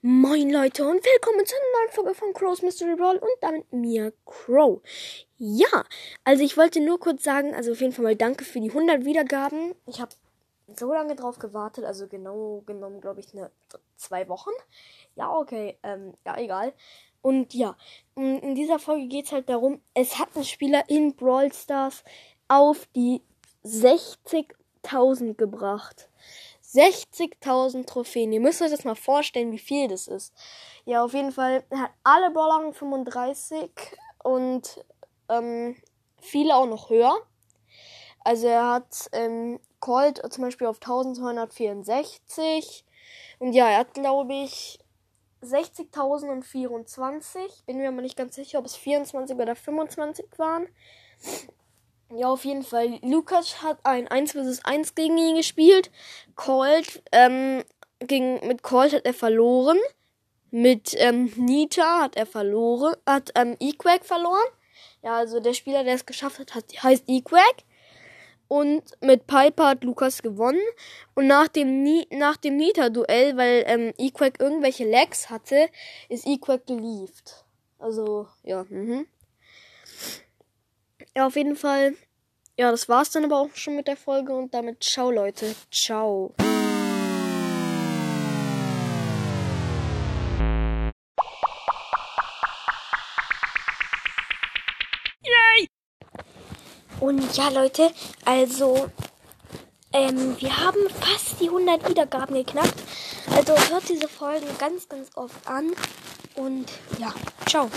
Moin Leute und willkommen zu einer neuen Folge von Crow's Mystery Brawl und damit mir Crow. Ja, also ich wollte nur kurz sagen, also auf jeden Fall mal danke für die 100 Wiedergaben. Ich habe so lange drauf gewartet, also genau genommen glaube ich eine zwei Wochen. Ja, okay, ähm, ja egal. Und ja, in dieser Folge geht es halt darum, es hat ein Spieler in Brawl Stars auf die 60.000 gebracht. 60.000 Trophäen. Ihr müsst euch das mal vorstellen, wie viel das ist. Ja, auf jeden Fall er hat alle Brawler 35 und ähm, viele auch noch höher. Also er hat ähm, Colt zum Beispiel auf 1264. Und ja, er hat, glaube ich, 60.024. Bin mir aber nicht ganz sicher, ob es 24 oder 25 waren. Ja, auf jeden Fall. Lukas hat ein 1 vs 1 gegen ihn gespielt. Colt, ähm, gegen, mit Colt hat er verloren. Mit ähm, Nita hat er verloren, hat ähm, Equack verloren. Ja, also der Spieler, der es geschafft hat, hat heißt Equack. Und mit Piper hat Lukas gewonnen. Und nach dem, Ni nach dem Nita-Duell, weil ähm, Equack irgendwelche Lags hatte, ist Equack gelieft. Also, ja, mhm. Ja, auf jeden Fall. Ja, das war's dann aber auch schon mit der Folge und damit ciao Leute. Ciao. Yay! Und ja, Leute, also ähm, wir haben fast die 100 Wiedergaben geknackt. Also hört diese Folgen ganz, ganz oft an. Und ja, ciao.